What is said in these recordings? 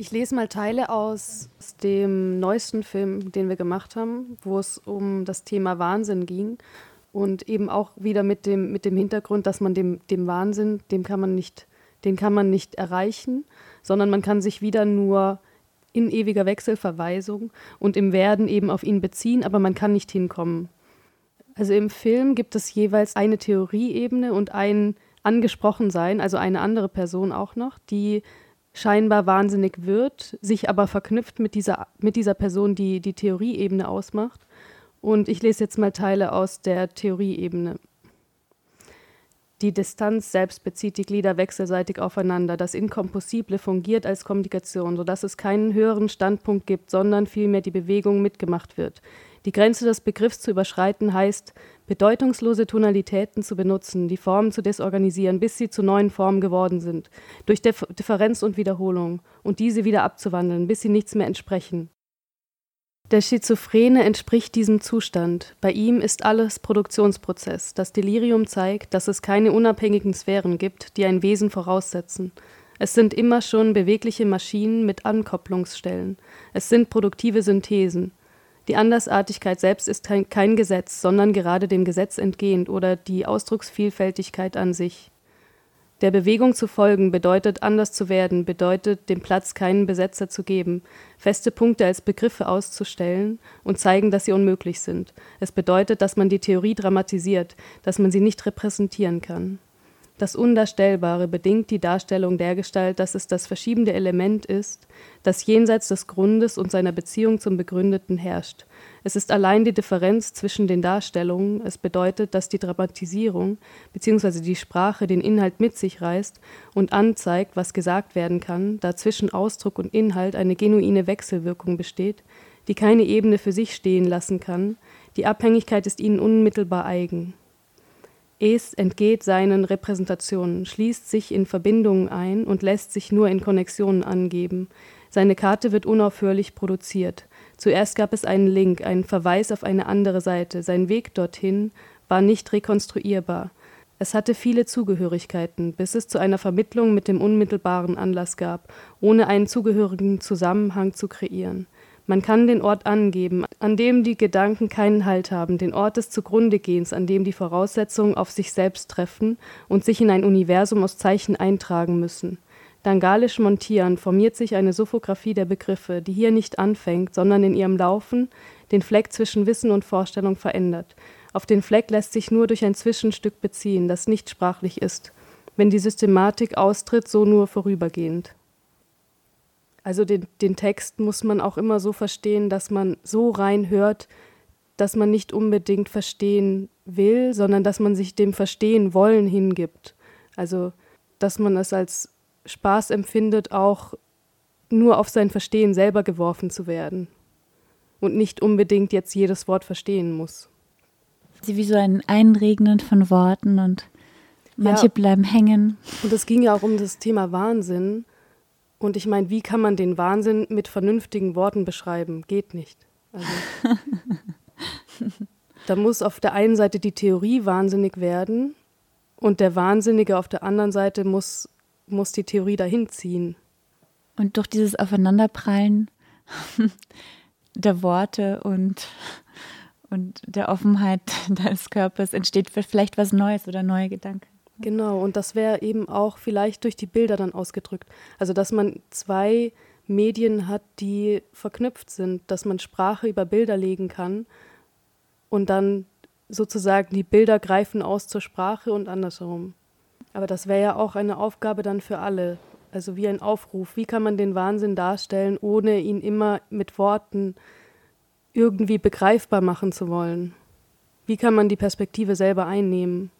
Ich lese mal Teile aus dem neuesten Film, den wir gemacht haben, wo es um das Thema Wahnsinn ging. Und eben auch wieder mit dem, mit dem Hintergrund, dass man dem, dem Wahnsinn, dem kann man nicht, den kann man nicht erreichen, sondern man kann sich wieder nur in ewiger Wechselverweisung und im Werden eben auf ihn beziehen, aber man kann nicht hinkommen. Also im Film gibt es jeweils eine Theorieebene und ein Angesprochensein, also eine andere Person auch noch, die scheinbar wahnsinnig wird, sich aber verknüpft mit dieser, mit dieser Person, die die Theorieebene ausmacht. Und ich lese jetzt mal Teile aus der Theorieebene. Die Distanz selbst bezieht die Glieder wechselseitig aufeinander. Das Inkompossible fungiert als Kommunikation, sodass es keinen höheren Standpunkt gibt, sondern vielmehr die Bewegung mitgemacht wird. Die Grenze des Begriffs zu überschreiten heißt, bedeutungslose Tonalitäten zu benutzen, die Formen zu desorganisieren, bis sie zu neuen Formen geworden sind, durch Differenz und Wiederholung, und diese wieder abzuwandeln, bis sie nichts mehr entsprechen. Der Schizophrene entspricht diesem Zustand. Bei ihm ist alles Produktionsprozess. Das Delirium zeigt, dass es keine unabhängigen Sphären gibt, die ein Wesen voraussetzen. Es sind immer schon bewegliche Maschinen mit Ankopplungsstellen. Es sind produktive Synthesen. Die Andersartigkeit selbst ist kein Gesetz, sondern gerade dem Gesetz entgehend oder die Ausdrucksvielfältigkeit an sich. Der Bewegung zu folgen bedeutet anders zu werden, bedeutet dem Platz keinen Besetzer zu geben, feste Punkte als Begriffe auszustellen und zeigen, dass sie unmöglich sind. Es bedeutet, dass man die Theorie dramatisiert, dass man sie nicht repräsentieren kann. Das Undarstellbare bedingt die Darstellung dergestalt, dass es das verschiebende Element ist, das jenseits des Grundes und seiner Beziehung zum Begründeten herrscht. Es ist allein die Differenz zwischen den Darstellungen. Es bedeutet, dass die Dramatisierung bzw. die Sprache den Inhalt mit sich reißt und anzeigt, was gesagt werden kann, da zwischen Ausdruck und Inhalt eine genuine Wechselwirkung besteht, die keine Ebene für sich stehen lassen kann. Die Abhängigkeit ist ihnen unmittelbar eigen. Es entgeht seinen Repräsentationen, schließt sich in Verbindungen ein und lässt sich nur in Konnexionen angeben. Seine Karte wird unaufhörlich produziert. Zuerst gab es einen Link, einen Verweis auf eine andere Seite. Sein Weg dorthin war nicht rekonstruierbar. Es hatte viele Zugehörigkeiten, bis es zu einer Vermittlung mit dem unmittelbaren Anlass gab, ohne einen zugehörigen Zusammenhang zu kreieren. Man kann den Ort angeben, an dem die Gedanken keinen Halt haben, den Ort des Zugrundegehens, an dem die Voraussetzungen auf sich selbst treffen und sich in ein Universum aus Zeichen eintragen müssen. Dangalisch montieren formiert sich eine Sophographie der Begriffe, die hier nicht anfängt, sondern in ihrem Laufen den Fleck zwischen Wissen und Vorstellung verändert. Auf den Fleck lässt sich nur durch ein Zwischenstück beziehen, das nicht sprachlich ist. Wenn die Systematik austritt, so nur vorübergehend. Also den, den Text muss man auch immer so verstehen, dass man so rein hört, dass man nicht unbedingt verstehen will, sondern dass man sich dem Verstehen wollen hingibt. Also dass man es als Spaß empfindet, auch nur auf sein Verstehen selber geworfen zu werden und nicht unbedingt jetzt jedes Wort verstehen muss. Sie wie so ein Einregnen von Worten und manche ja. bleiben hängen. Und es ging ja auch um das Thema Wahnsinn. Und ich meine, wie kann man den Wahnsinn mit vernünftigen Worten beschreiben? Geht nicht. Also, da muss auf der einen Seite die Theorie wahnsinnig werden und der Wahnsinnige auf der anderen Seite muss, muss die Theorie dahin ziehen. Und durch dieses Aufeinanderprallen der Worte und, und der Offenheit deines Körpers entsteht vielleicht was Neues oder neue Gedanken. Genau, und das wäre eben auch vielleicht durch die Bilder dann ausgedrückt. Also, dass man zwei Medien hat, die verknüpft sind, dass man Sprache über Bilder legen kann und dann sozusagen die Bilder greifen aus zur Sprache und andersherum. Aber das wäre ja auch eine Aufgabe dann für alle. Also wie ein Aufruf. Wie kann man den Wahnsinn darstellen, ohne ihn immer mit Worten irgendwie begreifbar machen zu wollen? Wie kann man die Perspektive selber einnehmen?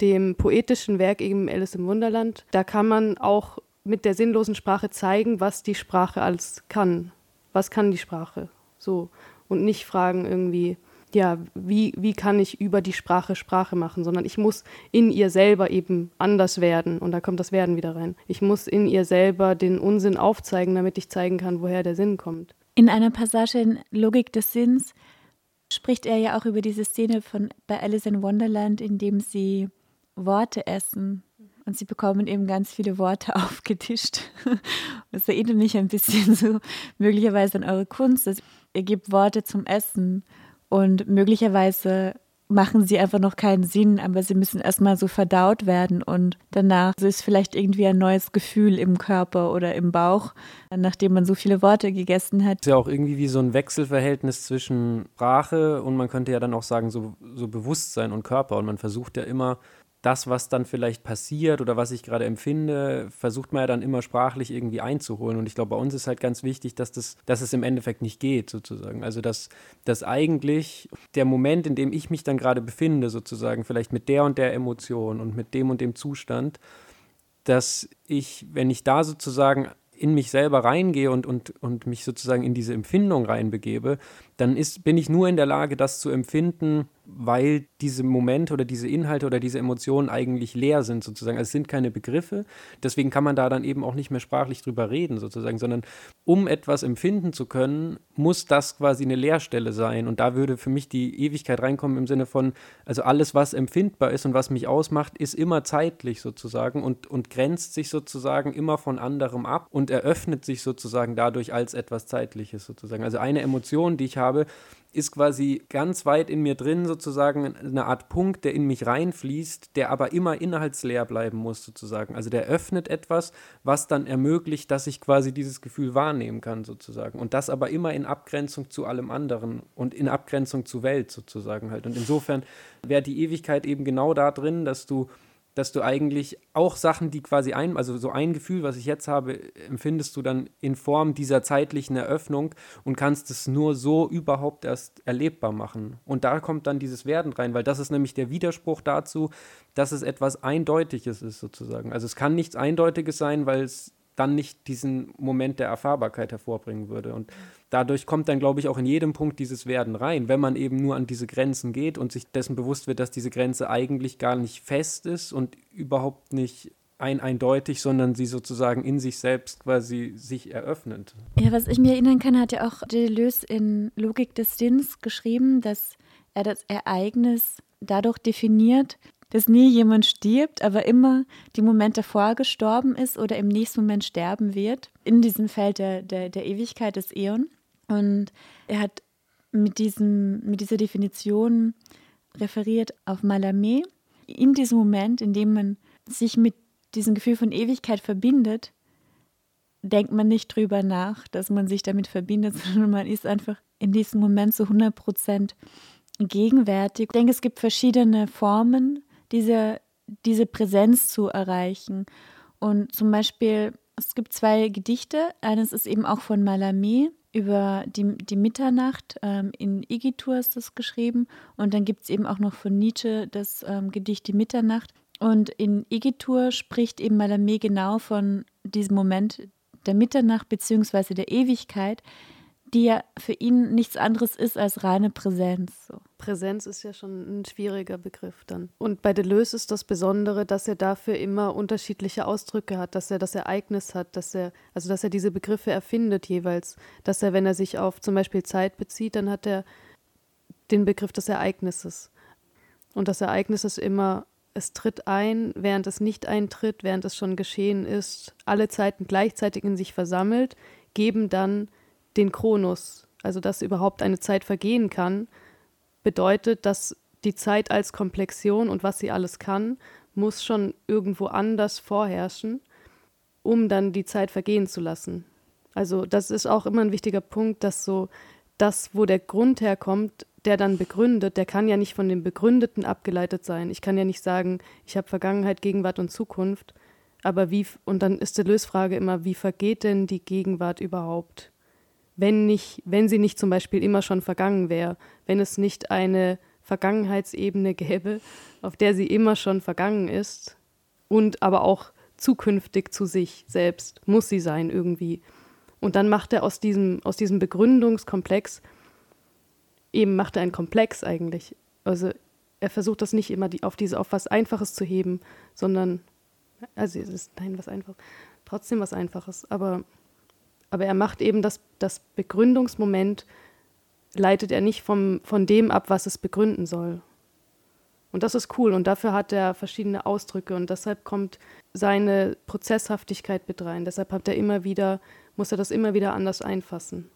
Dem poetischen Werk eben Alice im Wunderland, da kann man auch mit der sinnlosen Sprache zeigen, was die Sprache alles kann. Was kann die Sprache? So. Und nicht fragen irgendwie, ja, wie, wie kann ich über die Sprache Sprache machen, sondern ich muss in ihr selber eben anders werden. Und da kommt das Werden wieder rein. Ich muss in ihr selber den Unsinn aufzeigen, damit ich zeigen kann, woher der Sinn kommt. In einer Passage in Logik des Sinns spricht er ja auch über diese Szene von bei Alice in Wonderland, in dem sie Worte essen. Und sie bekommen eben ganz viele Worte aufgetischt. Das erinnert mich ein bisschen so möglicherweise an eure Kunst. Ihr gebt Worte zum Essen und möglicherweise machen sie einfach noch keinen Sinn, aber sie müssen erstmal so verdaut werden und danach ist vielleicht irgendwie ein neues Gefühl im Körper oder im Bauch, nachdem man so viele Worte gegessen hat. Es ist ja auch irgendwie wie so ein Wechselverhältnis zwischen Sprache und man könnte ja dann auch sagen, so, so Bewusstsein und Körper und man versucht ja immer das, was dann vielleicht passiert oder was ich gerade empfinde, versucht man ja dann immer sprachlich irgendwie einzuholen. Und ich glaube, bei uns ist halt ganz wichtig, dass, das, dass es im Endeffekt nicht geht, sozusagen. Also, dass, dass eigentlich der Moment, in dem ich mich dann gerade befinde, sozusagen, vielleicht mit der und der Emotion und mit dem und dem Zustand, dass ich, wenn ich da sozusagen in mich selber reingehe und, und, und mich sozusagen in diese Empfindung reinbegebe, dann ist, bin ich nur in der Lage, das zu empfinden, weil diese Momente oder diese Inhalte oder diese Emotionen eigentlich leer sind, sozusagen. Also es sind keine Begriffe. Deswegen kann man da dann eben auch nicht mehr sprachlich drüber reden, sozusagen, sondern um etwas empfinden zu können, muss das quasi eine Leerstelle sein. Und da würde für mich die Ewigkeit reinkommen im Sinne von, also alles, was empfindbar ist und was mich ausmacht, ist immer zeitlich sozusagen und, und grenzt sich sozusagen immer von anderem ab und eröffnet sich sozusagen dadurch als etwas Zeitliches sozusagen. Also eine Emotion, die ich habe, ist quasi ganz weit in mir drin sozusagen eine Art Punkt, der in mich reinfließt, der aber immer inhaltsleer bleiben muss sozusagen. Also der öffnet etwas, was dann ermöglicht, dass ich quasi dieses Gefühl wahrnehmen kann sozusagen. Und das aber immer in Abgrenzung zu allem anderen und in Abgrenzung zur Welt sozusagen halt. Und insofern wäre die Ewigkeit eben genau da drin, dass du dass du eigentlich auch Sachen, die quasi ein, also so ein Gefühl, was ich jetzt habe, empfindest du dann in Form dieser zeitlichen Eröffnung und kannst es nur so überhaupt erst erlebbar machen. Und da kommt dann dieses Werden rein, weil das ist nämlich der Widerspruch dazu, dass es etwas Eindeutiges ist sozusagen. Also es kann nichts Eindeutiges sein, weil es dann nicht diesen Moment der Erfahrbarkeit hervorbringen würde. Und dadurch kommt dann, glaube ich, auch in jedem Punkt dieses Werden rein, wenn man eben nur an diese Grenzen geht und sich dessen bewusst wird, dass diese Grenze eigentlich gar nicht fest ist und überhaupt nicht ein eindeutig, sondern sie sozusagen in sich selbst quasi sich eröffnet. Ja, was ich mir erinnern kann, hat ja auch Deleuze in Logik des Sinns geschrieben, dass er das Ereignis dadurch definiert, dass nie jemand stirbt, aber immer die Moment davor gestorben ist oder im nächsten Moment sterben wird, in diesem Feld der, der, der Ewigkeit des Äon. Und er hat mit, diesem, mit dieser Definition referiert auf Mallarmé. In diesem Moment, in dem man sich mit diesem Gefühl von Ewigkeit verbindet, denkt man nicht drüber nach, dass man sich damit verbindet, sondern man ist einfach in diesem Moment zu 100 Prozent gegenwärtig. Ich denke, es gibt verschiedene Formen diese, diese Präsenz zu erreichen. Und zum Beispiel, es gibt zwei Gedichte. Eines ist eben auch von Mallarmé über die, die Mitternacht. Ähm, in Igitur ist das geschrieben. Und dann gibt es eben auch noch von Nietzsche das ähm, Gedicht Die Mitternacht. Und in Igitur spricht eben Mallarmé genau von diesem Moment der Mitternacht bzw. der Ewigkeit, die ja für ihn nichts anderes ist als reine Präsenz. So. Präsenz ist ja schon ein schwieriger Begriff dann. Und bei Deleuze ist das Besondere, dass er dafür immer unterschiedliche Ausdrücke hat, dass er das Ereignis hat, dass er, also dass er diese Begriffe erfindet jeweils, dass er, wenn er sich auf zum Beispiel Zeit bezieht, dann hat er den Begriff des Ereignisses. Und das Ereignis ist immer, es tritt ein, während es nicht eintritt, während es schon geschehen ist, alle Zeiten gleichzeitig in sich versammelt, geben dann den Chronus, also dass überhaupt eine Zeit vergehen kann, bedeutet, dass die Zeit als Komplexion und was sie alles kann, muss schon irgendwo anders vorherrschen, um dann die Zeit vergehen zu lassen. Also das ist auch immer ein wichtiger Punkt, dass so das, wo der Grund herkommt, der dann begründet, der kann ja nicht von dem Begründeten abgeleitet sein. Ich kann ja nicht sagen, ich habe Vergangenheit, Gegenwart und Zukunft, aber wie, und dann ist die Lösfrage immer, wie vergeht denn die Gegenwart überhaupt? Wenn, nicht, wenn sie nicht zum Beispiel immer schon vergangen wäre, wenn es nicht eine Vergangenheitsebene gäbe, auf der sie immer schon vergangen ist und aber auch zukünftig zu sich selbst, muss sie sein irgendwie. Und dann macht er aus diesem, aus diesem Begründungskomplex, eben macht er einen Komplex eigentlich. Also er versucht das nicht immer die, auf diese, auf was Einfaches zu heben, sondern, also es ist, nein, was Einfaches, trotzdem was Einfaches, aber aber er macht eben das, das Begründungsmoment leitet er nicht vom, von dem ab, was es begründen soll. Und das ist cool und dafür hat er verschiedene Ausdrücke und deshalb kommt seine Prozesshaftigkeit mit rein. Deshalb hat er immer wieder, muss er das immer wieder anders einfassen.